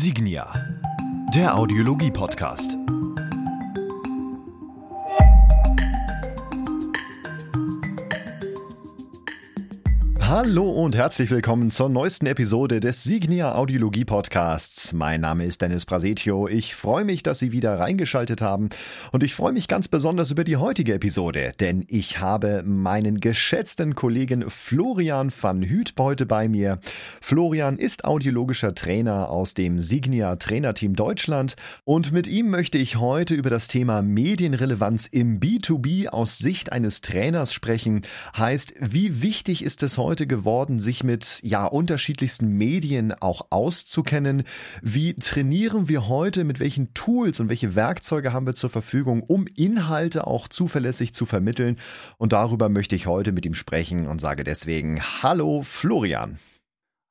Signia, der Audiologie-Podcast. Hallo und herzlich willkommen zur neuesten Episode des Signia Audiologie Podcasts. Mein Name ist Dennis Brasetio. Ich freue mich, dass Sie wieder reingeschaltet haben und ich freue mich ganz besonders über die heutige Episode, denn ich habe meinen geschätzten Kollegen Florian van Hüt heute bei mir. Florian ist audiologischer Trainer aus dem Signia Trainerteam Deutschland und mit ihm möchte ich heute über das Thema Medienrelevanz im B2B aus Sicht eines Trainers sprechen. Heißt, wie wichtig ist es heute Leute geworden, sich mit ja unterschiedlichsten Medien auch auszukennen. Wie trainieren wir heute? Mit welchen Tools und welche Werkzeuge haben wir zur Verfügung, um Inhalte auch zuverlässig zu vermitteln? Und darüber möchte ich heute mit ihm sprechen und sage deswegen Hallo Florian.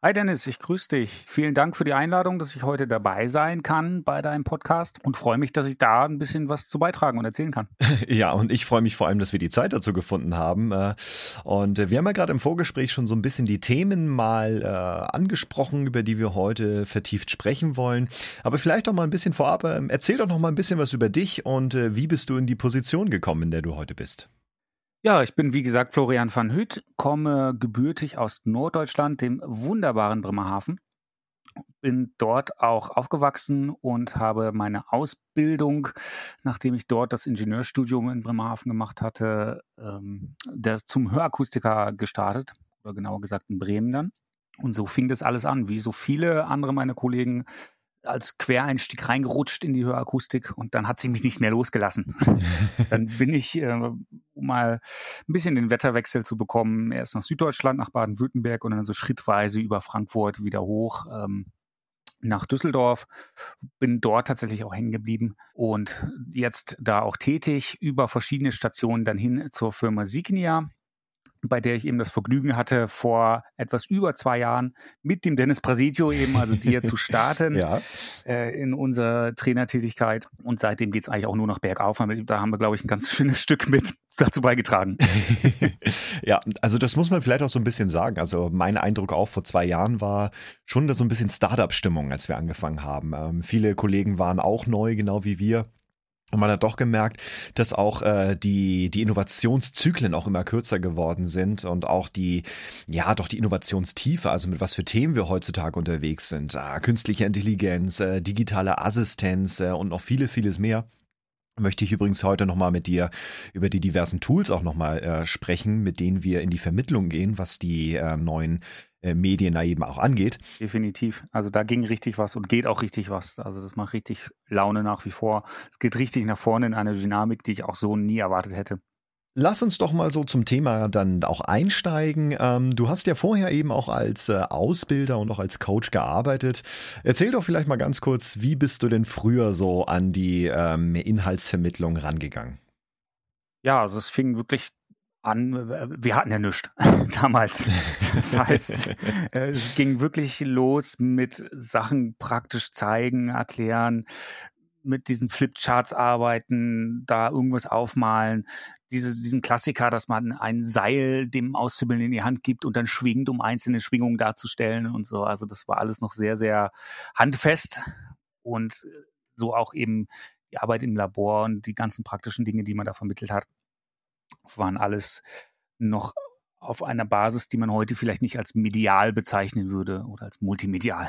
Hi Dennis, ich grüße dich. Vielen Dank für die Einladung, dass ich heute dabei sein kann bei deinem Podcast und freue mich, dass ich da ein bisschen was zu beitragen und erzählen kann. Ja, und ich freue mich vor allem, dass wir die Zeit dazu gefunden haben. Äh, und wir haben ja gerade im Vorgespräch schon so ein bisschen die Themen mal äh, angesprochen, über die wir heute vertieft sprechen wollen. Aber vielleicht doch mal ein bisschen vorab, ähm, erzähl doch noch mal ein bisschen was über dich und äh, wie bist du in die Position gekommen, in der du heute bist. Ja, ich bin wie gesagt Florian van Hütt, komme gebürtig aus Norddeutschland, dem wunderbaren Bremerhaven. Bin dort auch aufgewachsen und habe meine Ausbildung, nachdem ich dort das Ingenieurstudium in Bremerhaven gemacht hatte, ähm, das zum Hörakustiker gestartet, oder genauer gesagt in Bremen dann. Und so fing das alles an, wie so viele andere meiner Kollegen als Quereinstieg reingerutscht in die Hörakustik und dann hat sie mich nicht mehr losgelassen. dann bin ich, äh, um mal ein bisschen den Wetterwechsel zu bekommen, erst nach Süddeutschland, nach Baden-Württemberg und dann so schrittweise über Frankfurt wieder hoch. Ähm, nach Düsseldorf, bin dort tatsächlich auch hängen geblieben und jetzt da auch tätig über verschiedene Stationen dann hin zur Firma Signia, bei der ich eben das Vergnügen hatte, vor etwas über zwei Jahren mit dem Dennis Prasitio eben, also dir zu starten ja. äh, in unserer Trainertätigkeit. Und seitdem geht es eigentlich auch nur noch bergauf. Da haben wir, glaube ich, ein ganz schönes Stück mit dazu beigetragen. ja, also das muss man vielleicht auch so ein bisschen sagen. Also mein Eindruck auch vor zwei Jahren war schon so ein bisschen Startup-Stimmung, als wir angefangen haben. Ähm, viele Kollegen waren auch neu, genau wie wir. Und man hat doch gemerkt, dass auch äh, die, die Innovationszyklen auch immer kürzer geworden sind und auch die, ja, doch die Innovationstiefe, also mit was für Themen wir heutzutage unterwegs sind. Ah, künstliche Intelligenz, äh, digitale Assistenz äh, und noch viele, vieles mehr möchte ich übrigens heute nochmal mit dir über die diversen Tools auch nochmal äh, sprechen, mit denen wir in die Vermittlung gehen, was die äh, neuen äh, Medien da eben auch angeht. Definitiv. Also da ging richtig was und geht auch richtig was. Also das macht richtig Laune nach wie vor. Es geht richtig nach vorne in eine Dynamik, die ich auch so nie erwartet hätte. Lass uns doch mal so zum Thema dann auch einsteigen. Ähm, du hast ja vorher eben auch als äh, Ausbilder und auch als Coach gearbeitet. Erzähl doch vielleicht mal ganz kurz, wie bist du denn früher so an die ähm, Inhaltsvermittlung rangegangen? Ja, also es fing wirklich an, wir hatten ja nichts damals. Das heißt, äh, es ging wirklich los mit Sachen praktisch zeigen, erklären, mit diesen Flipcharts arbeiten, da irgendwas aufmalen, diese, diesen Klassiker, dass man ein Seil dem Auszubildenden in die Hand gibt und dann schwingt, um einzelne Schwingungen darzustellen und so. Also das war alles noch sehr, sehr handfest und so auch eben die Arbeit im Labor und die ganzen praktischen Dinge, die man da vermittelt hat waren alles noch auf einer Basis, die man heute vielleicht nicht als medial bezeichnen würde oder als multimedial.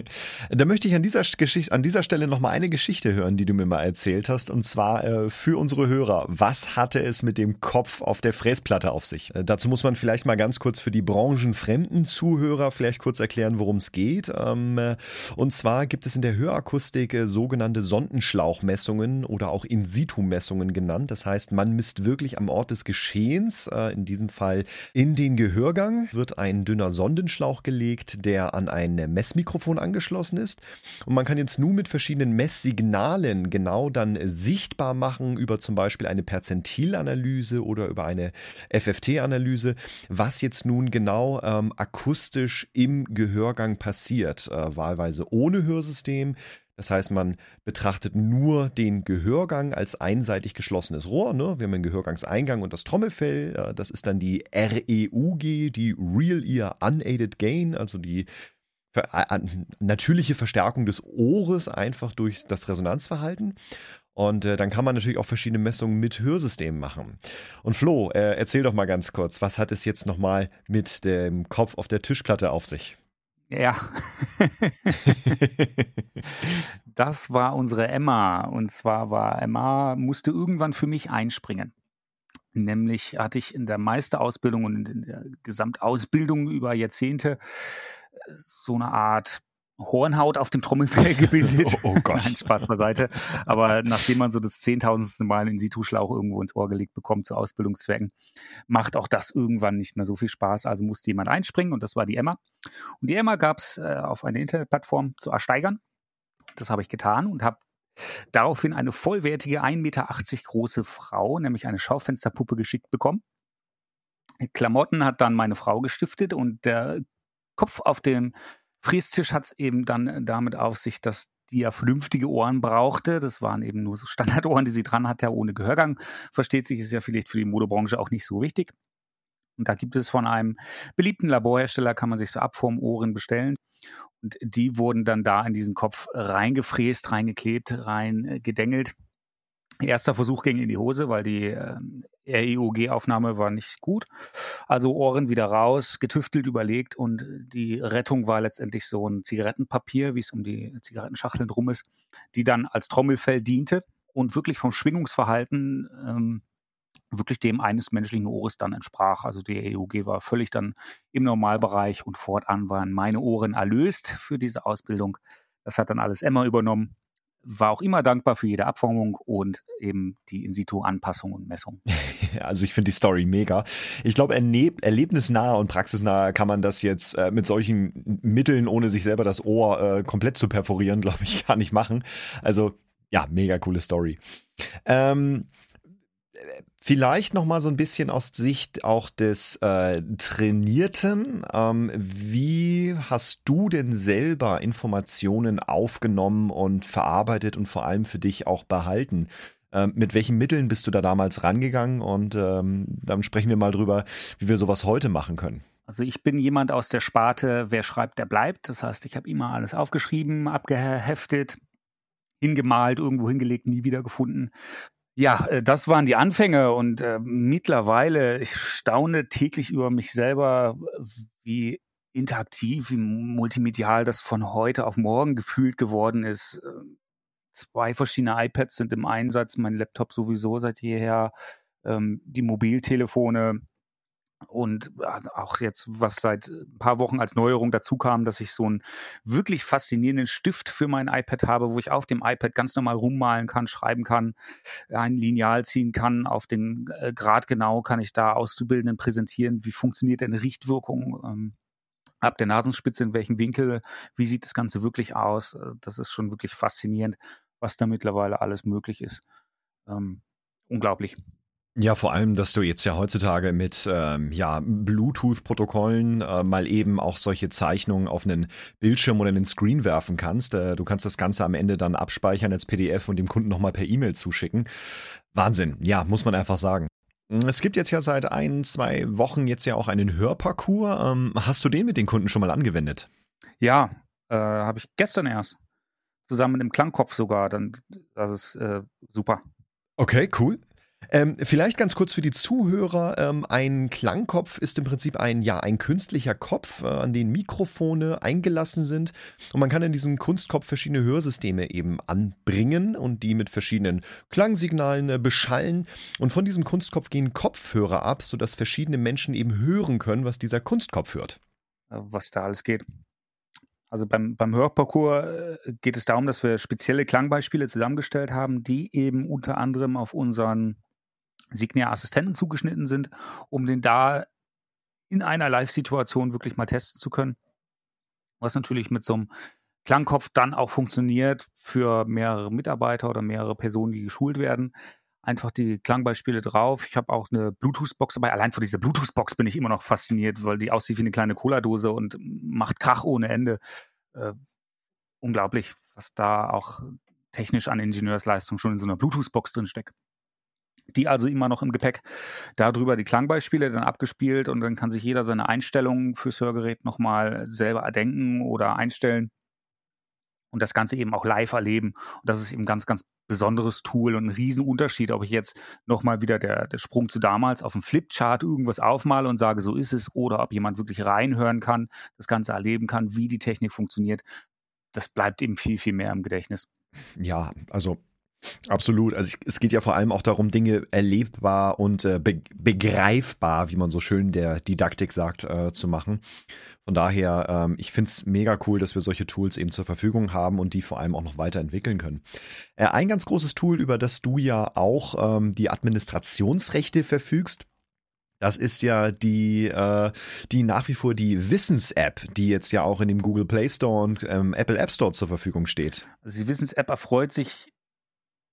da möchte ich an dieser, Geschichte, an dieser Stelle noch mal eine Geschichte hören, die du mir mal erzählt hast, und zwar äh, für unsere Hörer. Was hatte es mit dem Kopf auf der Fräsplatte auf sich? Äh, dazu muss man vielleicht mal ganz kurz für die branchenfremden Zuhörer vielleicht kurz erklären, worum es geht. Ähm, äh, und zwar gibt es in der Hörakustik äh, sogenannte Sondenschlauchmessungen oder auch In-situ-Messungen genannt. Das heißt, man misst wirklich am Ort des Geschehens, äh, in diesem Fall in den Gehörgang wird ein dünner Sondenschlauch gelegt, der an ein Messmikrofon angeschlossen ist. Und man kann jetzt nun mit verschiedenen Messsignalen genau dann sichtbar machen über zum Beispiel eine Perzentilanalyse oder über eine FFT-Analyse, was jetzt nun genau ähm, akustisch im Gehörgang passiert. Äh, wahlweise ohne Hörsystem, das heißt, man betrachtet nur den Gehörgang als einseitig geschlossenes Rohr. Ne? Wir haben den Gehörgangseingang und das Trommelfell. Äh, das ist dann die REUG, die Real Ear Unaided Gain, also die natürliche Verstärkung des Ohres einfach durch das Resonanzverhalten. Und äh, dann kann man natürlich auch verschiedene Messungen mit Hörsystemen machen. Und Flo, äh, erzähl doch mal ganz kurz, was hat es jetzt nochmal mit dem Kopf auf der Tischplatte auf sich? Ja. das war unsere Emma. Und zwar war Emma, musste irgendwann für mich einspringen. Nämlich hatte ich in der Meisterausbildung und in der Gesamtausbildung über Jahrzehnte so eine Art Hornhaut auf dem Trommelfell gebildet. Oh, oh Gott. Nein, Spaß beiseite. Aber nachdem man so das zehntausendste Mal in Situ-Schlauch irgendwo ins Ohr gelegt bekommt zu Ausbildungszwecken, macht auch das irgendwann nicht mehr so viel Spaß. Also musste jemand einspringen und das war die Emma. Und die Emma gab es äh, auf einer Internetplattform zu ersteigern. Das habe ich getan und habe daraufhin eine vollwertige 1,80 Meter große Frau, nämlich eine Schaufensterpuppe, geschickt bekommen. Klamotten hat dann meine Frau gestiftet und der Kopf auf dem Frästisch hat es eben dann damit auf sich, dass die ja vernünftige Ohren brauchte. Das waren eben nur so Standardohren, die sie dran hatte, ohne Gehörgang. Versteht sich, ist ja vielleicht für die Modebranche auch nicht so wichtig. Und da gibt es von einem beliebten Laborhersteller, kann man sich so Abformohren bestellen. Und die wurden dann da in diesen Kopf reingefräst, reingeklebt, reingedengelt. Erster Versuch ging in die Hose, weil die äh, REUG-Aufnahme war nicht gut. Also Ohren wieder raus, getüftelt, überlegt und die Rettung war letztendlich so ein Zigarettenpapier, wie es um die Zigarettenschachteln drum ist, die dann als Trommelfell diente und wirklich vom Schwingungsverhalten ähm, wirklich dem eines menschlichen Ohres dann entsprach. Also die EUG war völlig dann im Normalbereich und fortan waren meine Ohren erlöst für diese Ausbildung. Das hat dann alles Emma übernommen war auch immer dankbar für jede Abformung und eben die In-situ-Anpassung und Messung. Also ich finde die Story mega. Ich glaube, erlebnisnah und praxisnah kann man das jetzt äh, mit solchen Mitteln, ohne sich selber das Ohr äh, komplett zu perforieren, glaube ich, gar nicht machen. Also ja, mega coole Story. Ähm, Vielleicht noch mal so ein bisschen aus Sicht auch des äh, Trainierten. Ähm, wie hast du denn selber Informationen aufgenommen und verarbeitet und vor allem für dich auch behalten? Ähm, mit welchen Mitteln bist du da damals rangegangen? Und ähm, dann sprechen wir mal drüber, wie wir sowas heute machen können. Also ich bin jemand aus der Sparte, wer schreibt, der bleibt. Das heißt, ich habe immer alles aufgeschrieben, abgeheftet, hingemalt, irgendwo hingelegt, nie wieder gefunden. Ja, äh, das waren die Anfänge und äh, mittlerweile, ich staune täglich über mich selber, wie interaktiv, wie multimedial das von heute auf morgen gefühlt geworden ist. Ähm, zwei verschiedene iPads sind im Einsatz, mein Laptop sowieso seit jeher, ähm, die Mobiltelefone, und auch jetzt, was seit ein paar Wochen als Neuerung dazu kam, dass ich so einen wirklich faszinierenden Stift für mein iPad habe, wo ich auf dem iPad ganz normal rummalen kann, schreiben kann, ein Lineal ziehen kann, auf den äh, Grad genau kann ich da Auszubildenden präsentieren, wie funktioniert denn Richtwirkung ähm, ab der Nasenspitze, in welchem Winkel, wie sieht das Ganze wirklich aus. Äh, das ist schon wirklich faszinierend, was da mittlerweile alles möglich ist. Ähm, unglaublich. Ja, vor allem, dass du jetzt ja heutzutage mit ähm, ja, Bluetooth-Protokollen äh, mal eben auch solche Zeichnungen auf einen Bildschirm oder einen Screen werfen kannst. Äh, du kannst das Ganze am Ende dann abspeichern als PDF und dem Kunden nochmal per E-Mail zuschicken. Wahnsinn, ja, muss man einfach sagen. Es gibt jetzt ja seit ein, zwei Wochen jetzt ja auch einen Hörparcours. Ähm, hast du den mit den Kunden schon mal angewendet? Ja, äh, habe ich gestern erst. Zusammen mit dem Klangkopf sogar. Dann, das ist äh, super. Okay, cool. Ähm, vielleicht ganz kurz für die Zuhörer. Ähm, ein Klangkopf ist im Prinzip ein, ja, ein künstlicher Kopf, äh, an den Mikrofone eingelassen sind. Und man kann in diesem Kunstkopf verschiedene Hörsysteme eben anbringen und die mit verschiedenen Klangsignalen äh, beschallen. Und von diesem Kunstkopf gehen Kopfhörer ab, sodass verschiedene Menschen eben hören können, was dieser Kunstkopf hört. Was da alles geht. Also beim, beim Hörparcours äh, geht es darum, dass wir spezielle Klangbeispiele zusammengestellt haben, die eben unter anderem auf unseren Signia-Assistenten zugeschnitten sind, um den da in einer Live-Situation wirklich mal testen zu können. Was natürlich mit so einem Klangkopf dann auch funktioniert für mehrere Mitarbeiter oder mehrere Personen, die geschult werden. Einfach die Klangbeispiele drauf. Ich habe auch eine Bluetooth-Box dabei. Allein vor dieser Bluetooth-Box bin ich immer noch fasziniert, weil die aussieht wie eine kleine Cola-Dose und macht Krach ohne Ende. Äh, unglaublich, was da auch technisch an Ingenieursleistung schon in so einer Bluetooth-Box drin steckt. Die also immer noch im Gepäck. Darüber die Klangbeispiele dann abgespielt und dann kann sich jeder seine Einstellungen fürs Hörgerät nochmal selber erdenken oder einstellen und das Ganze eben auch live erleben. Und das ist eben ganz, ganz besonderes Tool und ein Riesenunterschied, ob ich jetzt nochmal wieder der, der Sprung zu damals auf dem Flipchart irgendwas aufmale und sage, so ist es, oder ob jemand wirklich reinhören kann, das Ganze erleben kann, wie die Technik funktioniert. Das bleibt eben viel, viel mehr im Gedächtnis. Ja, also Absolut. Also es geht ja vor allem auch darum, Dinge erlebbar und äh, be begreifbar, wie man so schön der Didaktik sagt, äh, zu machen. Von daher, ähm, ich finde es mega cool, dass wir solche Tools eben zur Verfügung haben und die vor allem auch noch weiterentwickeln können. Äh, ein ganz großes Tool, über das du ja auch ähm, die Administrationsrechte verfügst, das ist ja die, äh, die nach wie vor die Wissens-App, die jetzt ja auch in dem Google Play Store und ähm, Apple App Store zur Verfügung steht. Also die Wissens-App erfreut sich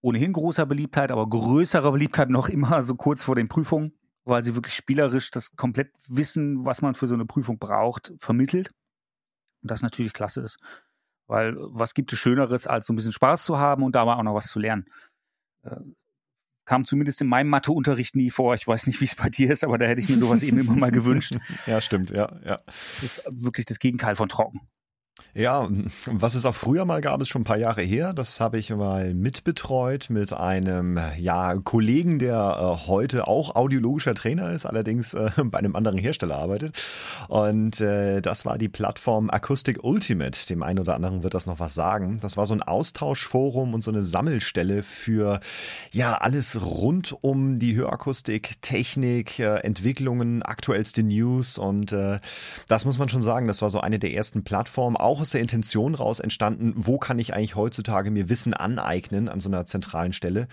ohnehin großer Beliebtheit, aber größerer Beliebtheit noch immer so kurz vor den Prüfungen, weil sie wirklich spielerisch das komplett Wissen, was man für so eine Prüfung braucht, vermittelt. Und das natürlich klasse ist. Weil was gibt es Schöneres, als so ein bisschen Spaß zu haben und dabei auch noch was zu lernen? Äh, kam zumindest in meinem Matheunterricht nie vor. Ich weiß nicht, wie es bei dir ist, aber da hätte ich mir sowas eben immer mal gewünscht. Ja, stimmt, ja, ja. Es ist wirklich das Gegenteil von trocken. Ja, was es auch früher mal gab, ist schon ein paar Jahre her. Das habe ich mal mitbetreut mit einem ja, Kollegen, der äh, heute auch audiologischer Trainer ist, allerdings äh, bei einem anderen Hersteller arbeitet. Und äh, das war die Plattform Acoustic Ultimate. Dem einen oder anderen wird das noch was sagen. Das war so ein Austauschforum und so eine Sammelstelle für ja alles rund um die Hörakustik, Technik, äh, Entwicklungen, aktuellste News. Und äh, das muss man schon sagen, das war so eine der ersten Plattformen, auch aus der Intention raus entstanden, wo kann ich eigentlich heutzutage mir Wissen aneignen an so einer zentralen Stelle.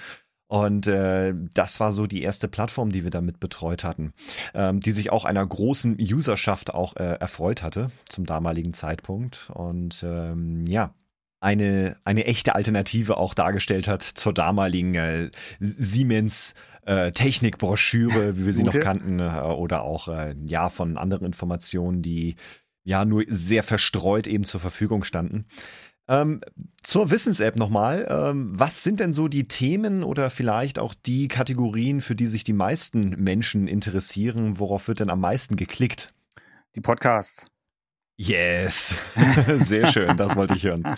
Und äh, das war so die erste Plattform, die wir damit betreut hatten, ähm, die sich auch einer großen Userschaft auch äh, erfreut hatte zum damaligen Zeitpunkt. Und ähm, ja, eine, eine echte Alternative auch dargestellt hat zur damaligen äh, Siemens äh, Technikbroschüre, wie wir sie Gute. noch kannten, äh, oder auch äh, ja von anderen Informationen, die ja nur sehr verstreut eben zur Verfügung standen. Ähm, zur Wissens-App nochmal. Ähm, was sind denn so die Themen oder vielleicht auch die Kategorien, für die sich die meisten Menschen interessieren? Worauf wird denn am meisten geklickt? Die Podcasts. Yes, sehr schön, das wollte ich hören.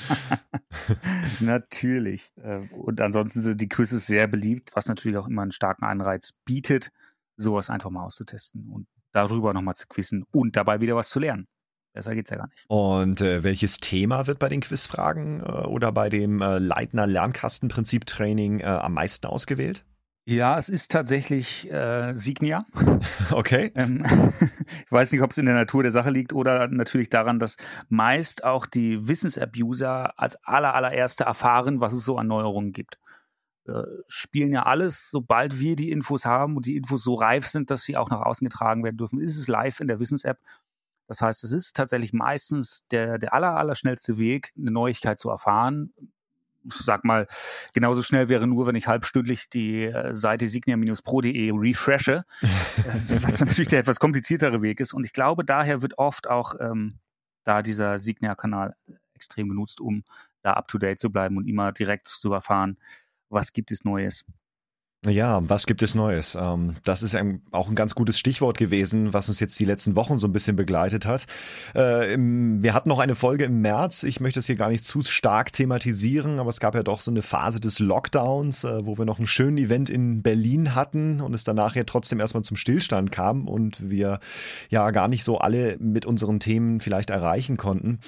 natürlich. Äh, und ansonsten sind die Quizzes sehr beliebt, was natürlich auch immer einen starken Anreiz bietet, sowas einfach mal auszutesten und darüber nochmal zu quizzen und dabei wieder was zu lernen. Besser geht's ja gar nicht. Und äh, welches Thema wird bei den Quizfragen äh, oder bei dem äh, Leitner Lernkastenprinzip-Training äh, am meisten ausgewählt? Ja, es ist tatsächlich äh, Signia. Okay. Ähm, ich weiß nicht, ob es in der Natur der Sache liegt oder natürlich daran, dass meist auch die Wissens-App-User als aller, allererste erfahren, was es so an Neuerungen gibt. Äh, spielen ja alles, sobald wir die Infos haben und die Infos so reif sind, dass sie auch nach außen getragen werden dürfen, ist es live in der Wissens-App das heißt, es ist tatsächlich meistens der, der aller, aller schnellste Weg, eine Neuigkeit zu erfahren. Ich sag mal, genauso schnell wäre nur, wenn ich halbstündlich die äh, Seite signia-pro.de refreshe, äh, was natürlich der etwas kompliziertere Weg ist. Und ich glaube, daher wird oft auch ähm, da dieser Signia-Kanal extrem genutzt, um da up-to-date zu bleiben und immer direkt zu erfahren, was gibt es Neues. Ja, was gibt es Neues? Ähm, das ist auch ein ganz gutes Stichwort gewesen, was uns jetzt die letzten Wochen so ein bisschen begleitet hat. Äh, wir hatten noch eine Folge im März. Ich möchte es hier gar nicht zu stark thematisieren, aber es gab ja doch so eine Phase des Lockdowns, äh, wo wir noch einen schönen Event in Berlin hatten und es danach ja trotzdem erstmal zum Stillstand kam und wir ja gar nicht so alle mit unseren Themen vielleicht erreichen konnten.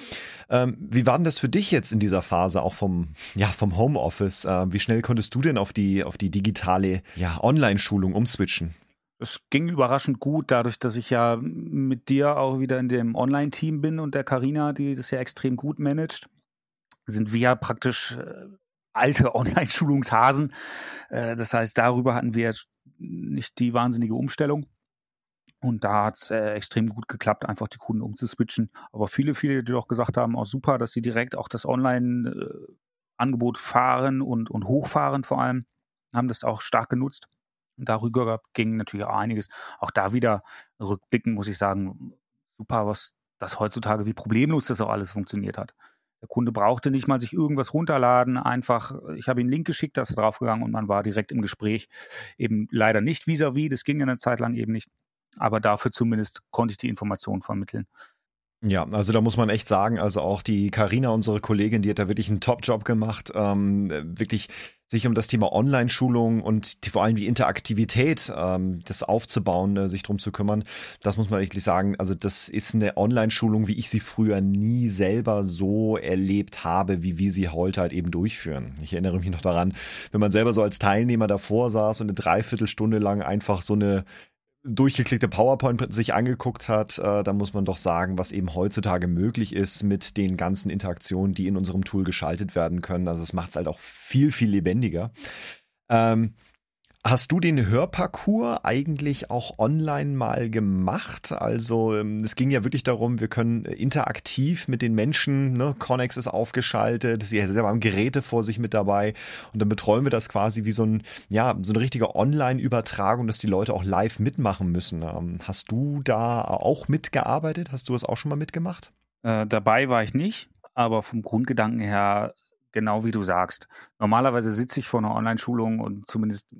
Ähm, wie war denn das für dich jetzt in dieser Phase, auch vom, ja, vom Homeoffice? Äh, wie schnell konntest du denn auf die, auf die digitale ja, Online-Schulung umswitchen? Es ging überraschend gut, dadurch, dass ich ja mit dir auch wieder in dem Online-Team bin und der Karina, die das ja extrem gut managt, sind wir ja praktisch äh, alte Online-Schulungshasen. Äh, das heißt, darüber hatten wir nicht die wahnsinnige Umstellung. Und da hat es äh, extrem gut geklappt, einfach die Kunden umzuswitchen. Aber viele, viele, die doch gesagt haben, auch super, dass sie direkt auch das Online-Angebot fahren und, und hochfahren vor allem, haben das auch stark genutzt. Und darüber ging natürlich auch einiges. Auch da wieder rückblicken, muss ich sagen, super, was das heutzutage, wie problemlos das auch alles funktioniert hat. Der Kunde brauchte nicht mal sich irgendwas runterladen, einfach, ich habe ihm einen Link geschickt, da ist er draufgegangen und man war direkt im Gespräch. Eben leider nicht vis-à-vis, -vis, das ging eine Zeit lang eben nicht. Aber dafür zumindest konnte ich die Information vermitteln. Ja, also da muss man echt sagen, also auch die Karina, unsere Kollegin, die hat da wirklich einen Top-Job gemacht, ähm, wirklich sich um das Thema Online-Schulung und die, vor allem die Interaktivität, ähm, das aufzubauen, äh, sich drum zu kümmern. Das muss man wirklich sagen. Also das ist eine Online-Schulung, wie ich sie früher nie selber so erlebt habe, wie wir sie heute halt eben durchführen. Ich erinnere mich noch daran, wenn man selber so als Teilnehmer davor saß und eine Dreiviertelstunde lang einfach so eine durchgeklickte PowerPoint sich angeguckt hat, äh, dann muss man doch sagen, was eben heutzutage möglich ist mit den ganzen Interaktionen, die in unserem Tool geschaltet werden können. Also es macht es halt auch viel, viel lebendiger. Ähm, Hast du den Hörparcours eigentlich auch online mal gemacht? Also ähm, es ging ja wirklich darum, wir können interaktiv mit den Menschen, ne, Connex ist aufgeschaltet, sie selber haben Geräte vor sich mit dabei und dann betreuen wir das quasi wie so ein, ja, so eine richtige Online-Übertragung, dass die Leute auch live mitmachen müssen. Ähm, hast du da auch mitgearbeitet? Hast du das auch schon mal mitgemacht? Äh, dabei war ich nicht, aber vom Grundgedanken her genau wie du sagst. Normalerweise sitze ich vor einer Online-Schulung und zumindest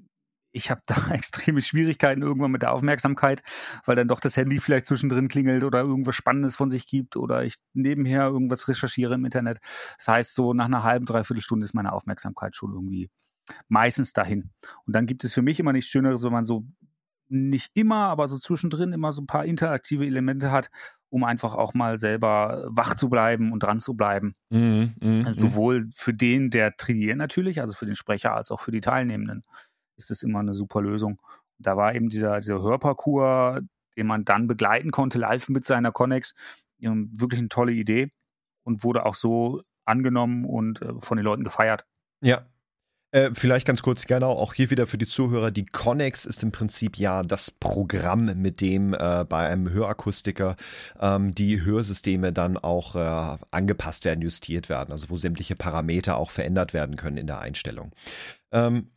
ich habe da extreme Schwierigkeiten irgendwann mit der Aufmerksamkeit, weil dann doch das Handy vielleicht zwischendrin klingelt oder irgendwas Spannendes von sich gibt oder ich nebenher irgendwas recherchiere im Internet. Das heißt, so nach einer halben, dreiviertel Stunde ist meine Aufmerksamkeit schon irgendwie meistens dahin. Und dann gibt es für mich immer nichts Schöneres, wenn man so nicht immer, aber so zwischendrin immer so ein paar interaktive Elemente hat, um einfach auch mal selber wach zu bleiben und dran zu bleiben. Mm, mm, Sowohl für den, der trainiert natürlich, also für den Sprecher, als auch für die Teilnehmenden ist es immer eine super Lösung. Da war eben dieser, dieser Hörparcours, den man dann begleiten konnte, live mit seiner Connex, wirklich eine tolle Idee und wurde auch so angenommen und äh, von den Leuten gefeiert. Ja, äh, vielleicht ganz kurz gerne auch hier wieder für die Zuhörer. Die Connex ist im Prinzip ja das Programm, mit dem äh, bei einem Hörakustiker ähm, die Hörsysteme dann auch äh, angepasst werden, justiert werden, also wo sämtliche Parameter auch verändert werden können in der Einstellung. Ähm,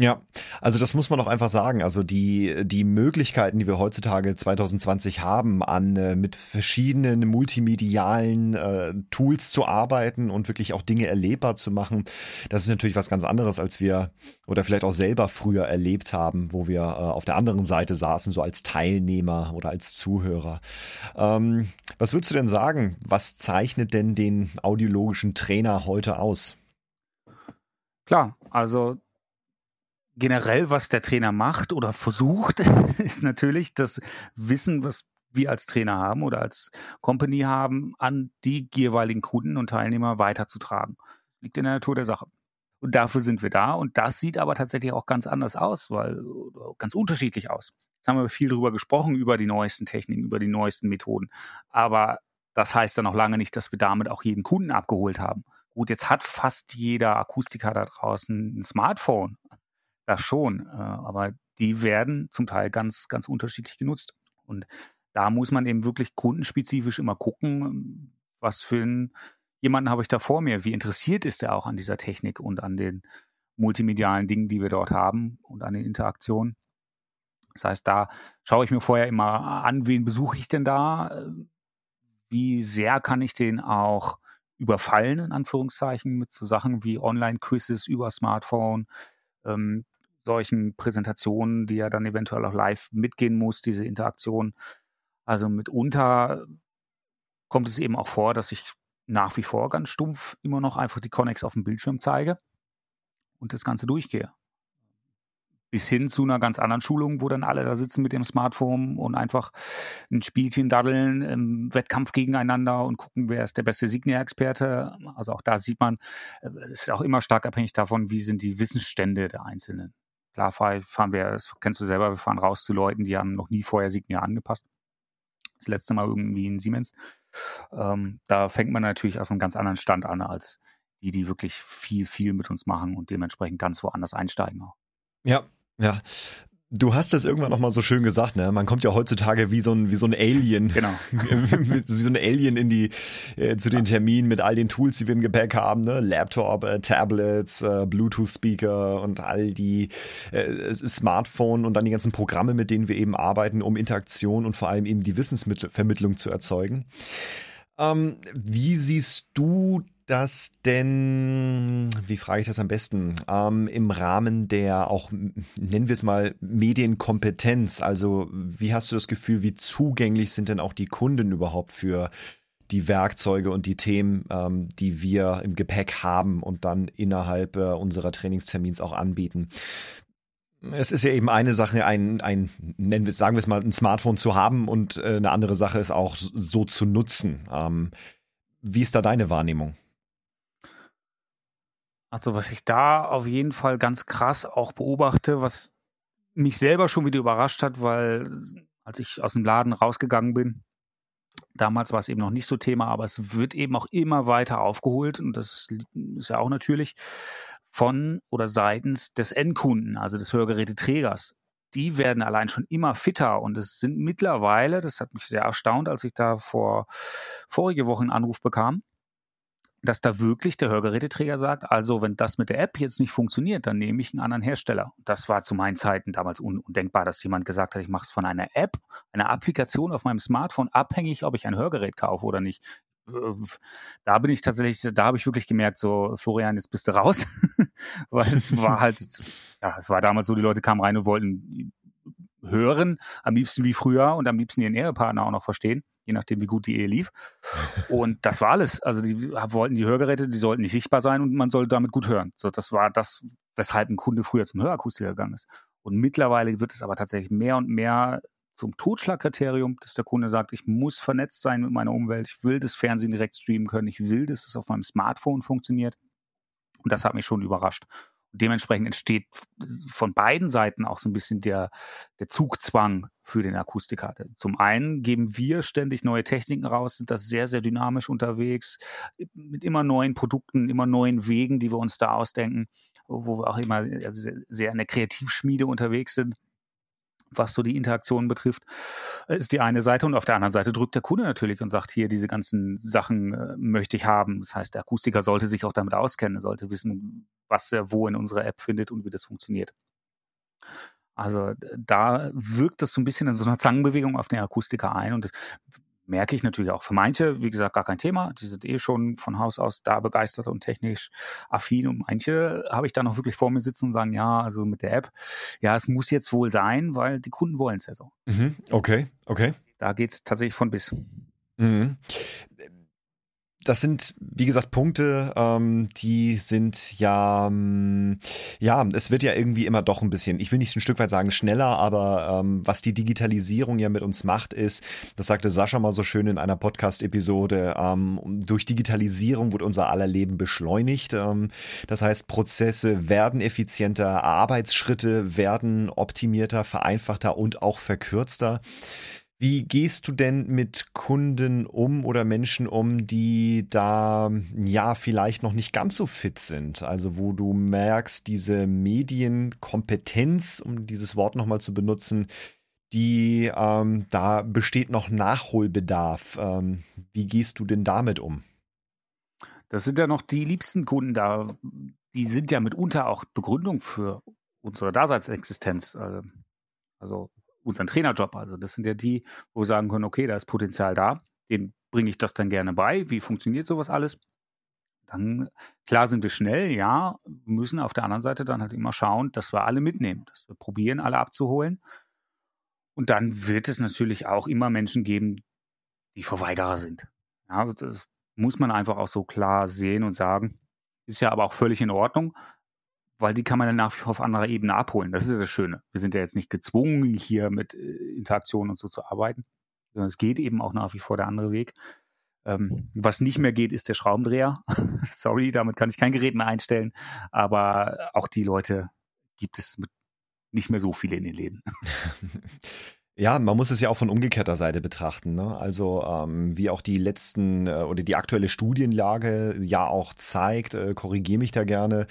ja, also das muss man auch einfach sagen. Also die, die Möglichkeiten, die wir heutzutage 2020 haben, an äh, mit verschiedenen multimedialen äh, Tools zu arbeiten und wirklich auch Dinge erlebbar zu machen, das ist natürlich was ganz anderes, als wir oder vielleicht auch selber früher erlebt haben, wo wir äh, auf der anderen Seite saßen, so als Teilnehmer oder als Zuhörer. Ähm, was würdest du denn sagen? Was zeichnet denn den audiologischen Trainer heute aus? Klar, also generell, was der Trainer macht oder versucht, ist natürlich das Wissen, was wir als Trainer haben oder als Company haben, an die jeweiligen Kunden und Teilnehmer weiterzutragen. Liegt in der Natur der Sache. Und dafür sind wir da. Und das sieht aber tatsächlich auch ganz anders aus, weil ganz unterschiedlich aus. Jetzt haben wir viel darüber gesprochen, über die neuesten Techniken, über die neuesten Methoden. Aber das heißt dann noch lange nicht, dass wir damit auch jeden Kunden abgeholt haben. Gut, jetzt hat fast jeder Akustiker da draußen ein Smartphone. Das schon, äh, aber die werden zum Teil ganz, ganz unterschiedlich genutzt. Und da muss man eben wirklich kundenspezifisch immer gucken, was für einen, jemanden habe ich da vor mir, wie interessiert ist er auch an dieser Technik und an den multimedialen Dingen, die wir dort haben und an den Interaktionen. Das heißt, da schaue ich mir vorher immer an, wen besuche ich denn da, wie sehr kann ich den auch überfallen, in Anführungszeichen, mit so Sachen wie Online-Quizzes über Smartphone, ähm, solchen Präsentationen, die ja dann eventuell auch live mitgehen muss, diese Interaktion. Also mitunter kommt es eben auch vor, dass ich nach wie vor ganz stumpf immer noch einfach die Connex auf dem Bildschirm zeige und das Ganze durchgehe bis hin zu einer ganz anderen Schulung, wo dann alle da sitzen mit dem Smartphone und einfach ein Spielchen daddeln im Wettkampf gegeneinander und gucken, wer ist der beste Signia-Experte. Also auch da sieht man, äh, es ist auch immer stark abhängig davon, wie sind die Wissensstände der Einzelnen. Klar fahren wir, das kennst du selber, wir fahren raus zu Leuten, die haben noch nie vorher Signia angepasst. Das letzte Mal irgendwie in Siemens. Ähm, da fängt man natürlich auf einem ganz anderen Stand an, als die, die wirklich viel, viel mit uns machen und dementsprechend ganz woanders einsteigen. Ja, ja. Du hast es irgendwann noch mal so schön gesagt, ne? Man kommt ja heutzutage wie so ein wie so ein Alien, genau. wie so ein Alien in die äh, zu den Terminen mit all den Tools, die wir im Gepäck haben, ne? Laptop, äh, Tablets, äh, Bluetooth Speaker und all die äh, Smartphone und dann die ganzen Programme, mit denen wir eben arbeiten, um Interaktion und vor allem eben die Wissensvermittlung zu erzeugen. Ähm, wie siehst du das denn, wie frage ich das am besten, ähm, im Rahmen der auch, nennen wir es mal, Medienkompetenz? Also wie hast du das Gefühl, wie zugänglich sind denn auch die Kunden überhaupt für die Werkzeuge und die Themen, ähm, die wir im Gepäck haben und dann innerhalb äh, unserer Trainingstermins auch anbieten? Es ist ja eben eine Sache, ein, ein nennen wir, sagen wir es mal, ein Smartphone zu haben und äh, eine andere Sache ist auch so zu nutzen. Ähm, wie ist da deine Wahrnehmung? Also was ich da auf jeden Fall ganz krass auch beobachte, was mich selber schon wieder überrascht hat, weil als ich aus dem Laden rausgegangen bin, damals war es eben noch nicht so Thema, aber es wird eben auch immer weiter aufgeholt und das ist ja auch natürlich von oder seitens des Endkunden, also des Hörgeräteträgers. Die werden allein schon immer fitter und es sind mittlerweile, das hat mich sehr erstaunt, als ich da vor vorige Woche einen Anruf bekam, dass da wirklich der Hörgeräteträger sagt, also wenn das mit der App jetzt nicht funktioniert, dann nehme ich einen anderen Hersteller. Das war zu meinen Zeiten damals undenkbar, dass jemand gesagt hat, ich mache es von einer App, einer Applikation auf meinem Smartphone abhängig, ob ich ein Hörgerät kaufe oder nicht. Da bin ich tatsächlich, da habe ich wirklich gemerkt, so Florian, jetzt bist du raus, weil es war halt, ja, es war damals so, die Leute kamen rein und wollten hören, am liebsten wie früher und am liebsten ihren Ehepartner auch noch verstehen je nachdem, wie gut die Ehe lief. Und das war alles. Also die wollten die Hörgeräte, die sollten nicht sichtbar sein und man soll damit gut hören. So, das war das, weshalb ein Kunde früher zum Hörakustiker gegangen ist. Und mittlerweile wird es aber tatsächlich mehr und mehr zum Totschlagkriterium, dass der Kunde sagt, ich muss vernetzt sein mit meiner Umwelt, ich will das Fernsehen direkt streamen können, ich will, dass es auf meinem Smartphone funktioniert. Und das hat mich schon überrascht dementsprechend entsteht von beiden Seiten auch so ein bisschen der, der Zugzwang für den Akustiker. Zum einen geben wir ständig neue Techniken raus, sind da sehr, sehr dynamisch unterwegs, mit immer neuen Produkten, immer neuen Wegen, die wir uns da ausdenken, wo wir auch immer also sehr in der Kreativschmiede unterwegs sind was so die Interaktion betrifft, ist die eine Seite. Und auf der anderen Seite drückt der Kunde natürlich und sagt, hier, diese ganzen Sachen äh, möchte ich haben. Das heißt, der Akustiker sollte sich auch damit auskennen, sollte wissen, was er wo in unserer App findet und wie das funktioniert. Also da wirkt das so ein bisschen in so einer Zangenbewegung auf den Akustiker ein und merke ich natürlich auch. Für manche, wie gesagt, gar kein Thema. Die sind eh schon von Haus aus da begeistert und technisch affin. Und manche habe ich da noch wirklich vor mir sitzen und sagen, ja, also mit der App, ja, es muss jetzt wohl sein, weil die Kunden wollen es ja so. Mhm, okay, okay. Da geht es tatsächlich von bis. Mhm das sind, wie gesagt, Punkte, ähm, die sind ja, ähm, ja, es wird ja irgendwie immer doch ein bisschen, ich will nicht ein Stück weit sagen schneller, aber ähm, was die Digitalisierung ja mit uns macht, ist, das sagte Sascha mal so schön in einer Podcast-Episode, ähm, durch Digitalisierung wird unser aller Leben beschleunigt. Ähm, das heißt, Prozesse werden effizienter, Arbeitsschritte werden optimierter, vereinfachter und auch verkürzter. Wie gehst du denn mit Kunden um oder Menschen um, die da ja vielleicht noch nicht ganz so fit sind? Also wo du merkst, diese Medienkompetenz, um dieses Wort nochmal zu benutzen, die ähm, da besteht noch Nachholbedarf. Ähm, wie gehst du denn damit um? Das sind ja noch die liebsten Kunden da. Die sind ja mitunter auch Begründung für unsere Daseinsexistenz. Also unseren Trainerjob. Also das sind ja die, wo wir sagen können, okay, da ist Potenzial da, dem bringe ich das dann gerne bei. Wie funktioniert sowas alles? Dann, klar sind wir schnell, ja, müssen auf der anderen Seite dann halt immer schauen, dass wir alle mitnehmen, dass wir probieren, alle abzuholen. Und dann wird es natürlich auch immer Menschen geben, die Verweigerer sind. Ja, das muss man einfach auch so klar sehen und sagen. Ist ja aber auch völlig in Ordnung weil die kann man dann nach wie vor auf anderer Ebene abholen. Das ist ja das Schöne. Wir sind ja jetzt nicht gezwungen, hier mit äh, Interaktionen und so zu arbeiten, sondern es geht eben auch nach wie vor der andere Weg. Ähm, was nicht mehr geht, ist der Schraubendreher. Sorry, damit kann ich kein Gerät mehr einstellen, aber auch die Leute gibt es nicht mehr so viele in den Läden. Ja, man muss es ja auch von umgekehrter Seite betrachten. Ne? Also ähm, wie auch die letzten äh, oder die aktuelle Studienlage ja auch zeigt, äh, korrigiere mich da gerne,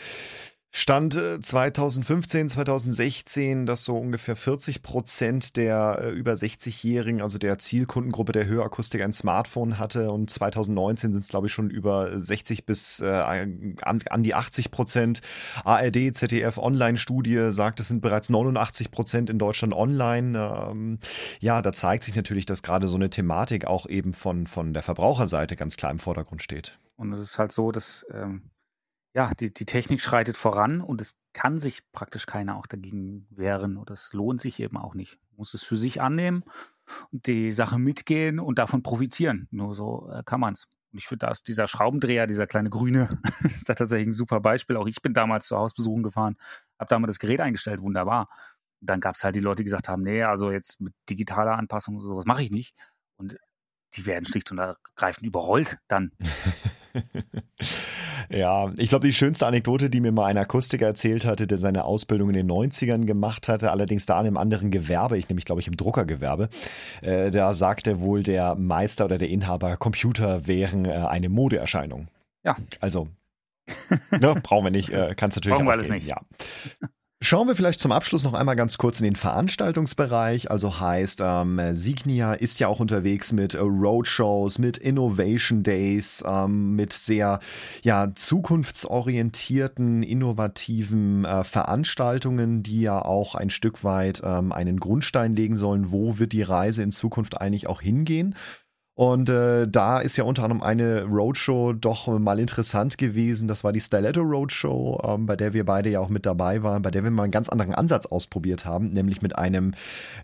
Stand 2015, äh, 2016, dass so ungefähr 40 Prozent der äh, über 60-Jährigen, also der Zielkundengruppe der Hörakustik, ein Smartphone hatte und 2019 sind es, glaube ich, schon über 60 bis äh, an, an, die 80 Prozent. ARD, ZDF Online-Studie sagt, es sind bereits 89 Prozent in Deutschland online. Ähm, ja, da zeigt sich natürlich, dass gerade so eine Thematik auch eben von, von der Verbraucherseite ganz klar im Vordergrund steht. Und es ist halt so, dass ähm ja, die, die Technik schreitet voran und es kann sich praktisch keiner auch dagegen wehren oder es lohnt sich eben auch nicht. Man muss es für sich annehmen und die Sache mitgehen und davon profitieren. Nur so äh, kann man es. Und ich finde, da ist dieser Schraubendreher, dieser kleine grüne, ist da tatsächlich ein super Beispiel. Auch ich bin damals zur Hausbesuchung gefahren, habe damals das Gerät eingestellt, wunderbar. Und dann gab es halt die Leute, die gesagt haben, nee, also jetzt mit digitaler Anpassung sowas mache ich nicht. Und die werden schlicht und ergreifend überrollt dann. ja, ich glaube, die schönste Anekdote, die mir mal ein Akustiker erzählt hatte, der seine Ausbildung in den 90ern gemacht hatte, allerdings da in einem anderen Gewerbe, ich nämlich, glaube ich, im Druckergewerbe, äh, da sagte wohl der Meister oder der Inhaber, Computer wären äh, eine Modeerscheinung. Ja. Also, ne, brauchen wir nicht, äh, kannst natürlich brauchen wir alles nicht. Ja. Schauen wir vielleicht zum Abschluss noch einmal ganz kurz in den Veranstaltungsbereich. Also heißt, ähm, Signia ist ja auch unterwegs mit äh, Roadshows, mit Innovation Days, ähm, mit sehr ja, zukunftsorientierten, innovativen äh, Veranstaltungen, die ja auch ein Stück weit ähm, einen Grundstein legen sollen, wo wird die Reise in Zukunft eigentlich auch hingehen. Und äh, da ist ja unter anderem eine Roadshow doch mal interessant gewesen. Das war die Stiletto Roadshow, ähm, bei der wir beide ja auch mit dabei waren, bei der wir mal einen ganz anderen Ansatz ausprobiert haben, nämlich mit einem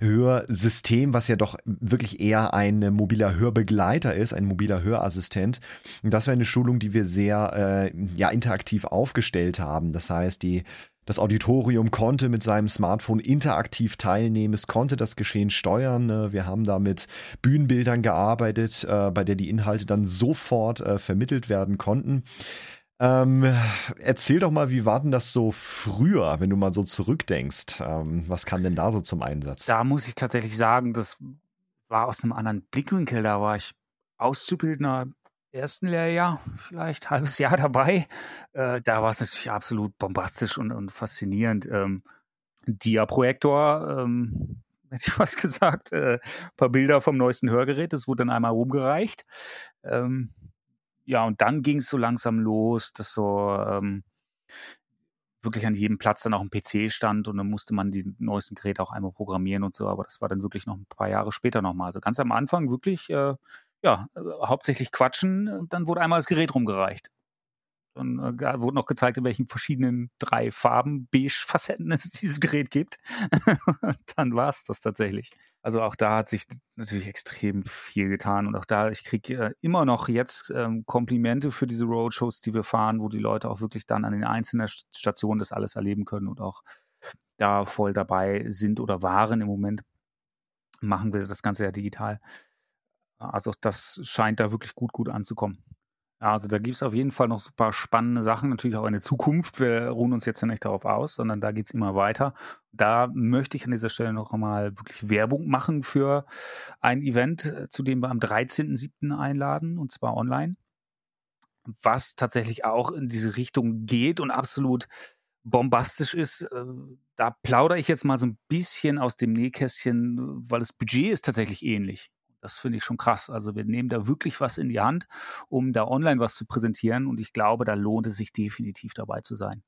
Hörsystem, was ja doch wirklich eher ein mobiler Hörbegleiter ist, ein mobiler Hörassistent. Und das war eine Schulung, die wir sehr äh, ja, interaktiv aufgestellt haben. Das heißt, die das Auditorium konnte mit seinem Smartphone interaktiv teilnehmen, es konnte das Geschehen steuern. Ne? Wir haben da mit Bühnenbildern gearbeitet, äh, bei der die Inhalte dann sofort äh, vermittelt werden konnten. Ähm, erzähl doch mal, wie war denn das so früher, wenn du mal so zurückdenkst? Ähm, was kam denn da so zum Einsatz? Da muss ich tatsächlich sagen, das war aus einem anderen Blickwinkel. Da war ich Auszubildender ersten Lehrjahr, vielleicht halbes Jahr dabei. Äh, da war es natürlich absolut bombastisch und, und faszinierend. Ähm, Dia-Projektor, ähm, hätte ich was gesagt, äh, paar Bilder vom neuesten Hörgerät, das wurde dann einmal rumgereicht. Ähm, ja, und dann ging es so langsam los, dass so ähm, wirklich an jedem Platz dann auch ein PC stand und dann musste man die neuesten Geräte auch einmal programmieren und so, aber das war dann wirklich noch ein paar Jahre später nochmal. Also ganz am Anfang wirklich äh, ja, äh, hauptsächlich quatschen. Und dann wurde einmal das Gerät rumgereicht. Dann äh, wurde noch gezeigt, in welchen verschiedenen drei Farben, beige-Facetten es dieses Gerät gibt. dann war es das tatsächlich. Also auch da hat sich natürlich extrem viel getan. Und auch da, ich kriege äh, immer noch jetzt ähm, Komplimente für diese Roadshows, die wir fahren, wo die Leute auch wirklich dann an den einzelnen Stationen das alles erleben können und auch da voll dabei sind oder waren im Moment. Machen wir das Ganze ja digital. Also das scheint da wirklich gut, gut anzukommen. Also da gibt es auf jeden Fall noch super spannende Sachen, natürlich auch in der Zukunft. Wir ruhen uns jetzt ja nicht darauf aus, sondern da geht es immer weiter. Da möchte ich an dieser Stelle noch einmal wirklich Werbung machen für ein Event, zu dem wir am 13.07. einladen, und zwar online, was tatsächlich auch in diese Richtung geht und absolut bombastisch ist. Äh, da plaudere ich jetzt mal so ein bisschen aus dem Nähkästchen, weil das Budget ist tatsächlich ähnlich. Das finde ich schon krass. Also wir nehmen da wirklich was in die Hand, um da online was zu präsentieren. Und ich glaube, da lohnt es sich definitiv dabei zu sein.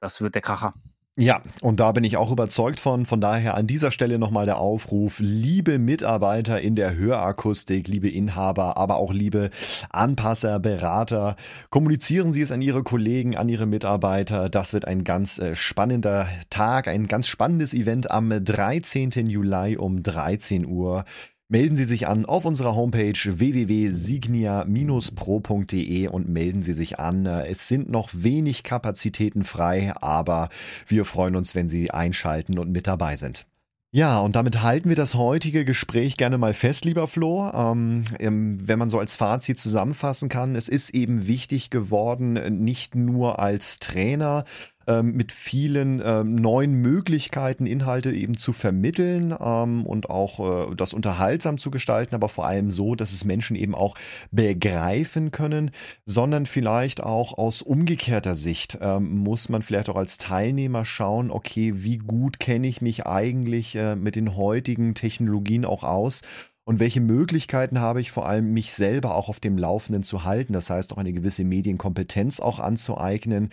Das wird der Kracher. Ja, und da bin ich auch überzeugt von. Von daher an dieser Stelle nochmal der Aufruf, liebe Mitarbeiter in der Hörakustik, liebe Inhaber, aber auch liebe Anpasser, Berater, kommunizieren Sie es an Ihre Kollegen, an Ihre Mitarbeiter. Das wird ein ganz äh, spannender Tag, ein ganz spannendes Event am 13. Juli um 13 Uhr. Melden Sie sich an auf unserer Homepage www.signia-pro.de und melden Sie sich an. Es sind noch wenig Kapazitäten frei, aber wir freuen uns, wenn Sie einschalten und mit dabei sind. Ja, und damit halten wir das heutige Gespräch gerne mal fest, lieber Flo. Ähm, wenn man so als Fazit zusammenfassen kann, es ist eben wichtig geworden, nicht nur als Trainer ähm, mit vielen ähm, neuen Möglichkeiten, Inhalte eben zu vermitteln ähm, und auch äh, das unterhaltsam zu gestalten, aber vor allem so, dass es Menschen eben auch begreifen können, sondern vielleicht auch aus umgekehrter Sicht ähm, muss man vielleicht auch als Teilnehmer schauen, okay, wie gut kenne ich mich eigentlich äh, mit den heutigen Technologien auch aus und welche Möglichkeiten habe ich vor allem, mich selber auch auf dem Laufenden zu halten, das heißt auch eine gewisse Medienkompetenz auch anzueignen.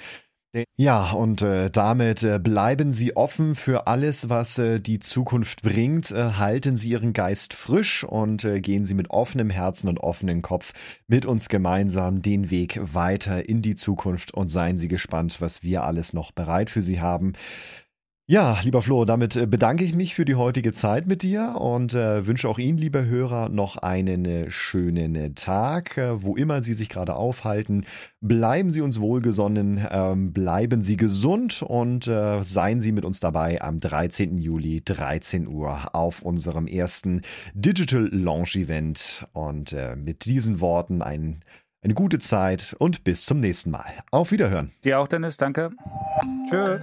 Ja, und äh, damit äh, bleiben Sie offen für alles, was äh, die Zukunft bringt. Äh, halten Sie Ihren Geist frisch und äh, gehen Sie mit offenem Herzen und offenem Kopf mit uns gemeinsam den Weg weiter in die Zukunft und seien Sie gespannt, was wir alles noch bereit für Sie haben. Ja, lieber Flo, damit äh, bedanke ich mich für die heutige Zeit mit dir und äh, wünsche auch Ihnen, lieber Hörer, noch einen äh, schönen Tag, wo immer Sie sich gerade aufhalten. Bleiben Sie uns wohlgesonnen, ähm, bleiben Sie gesund und seien Sie mit uns dabei am 13. Juli, 13 Uhr, auf unserem ersten Digital Launch Event. Und mit diesen Worten ein, eine gute Zeit und bis zum nächsten Mal. Auf Wiederhören. Dir auch, Dennis, danke. Tschüss.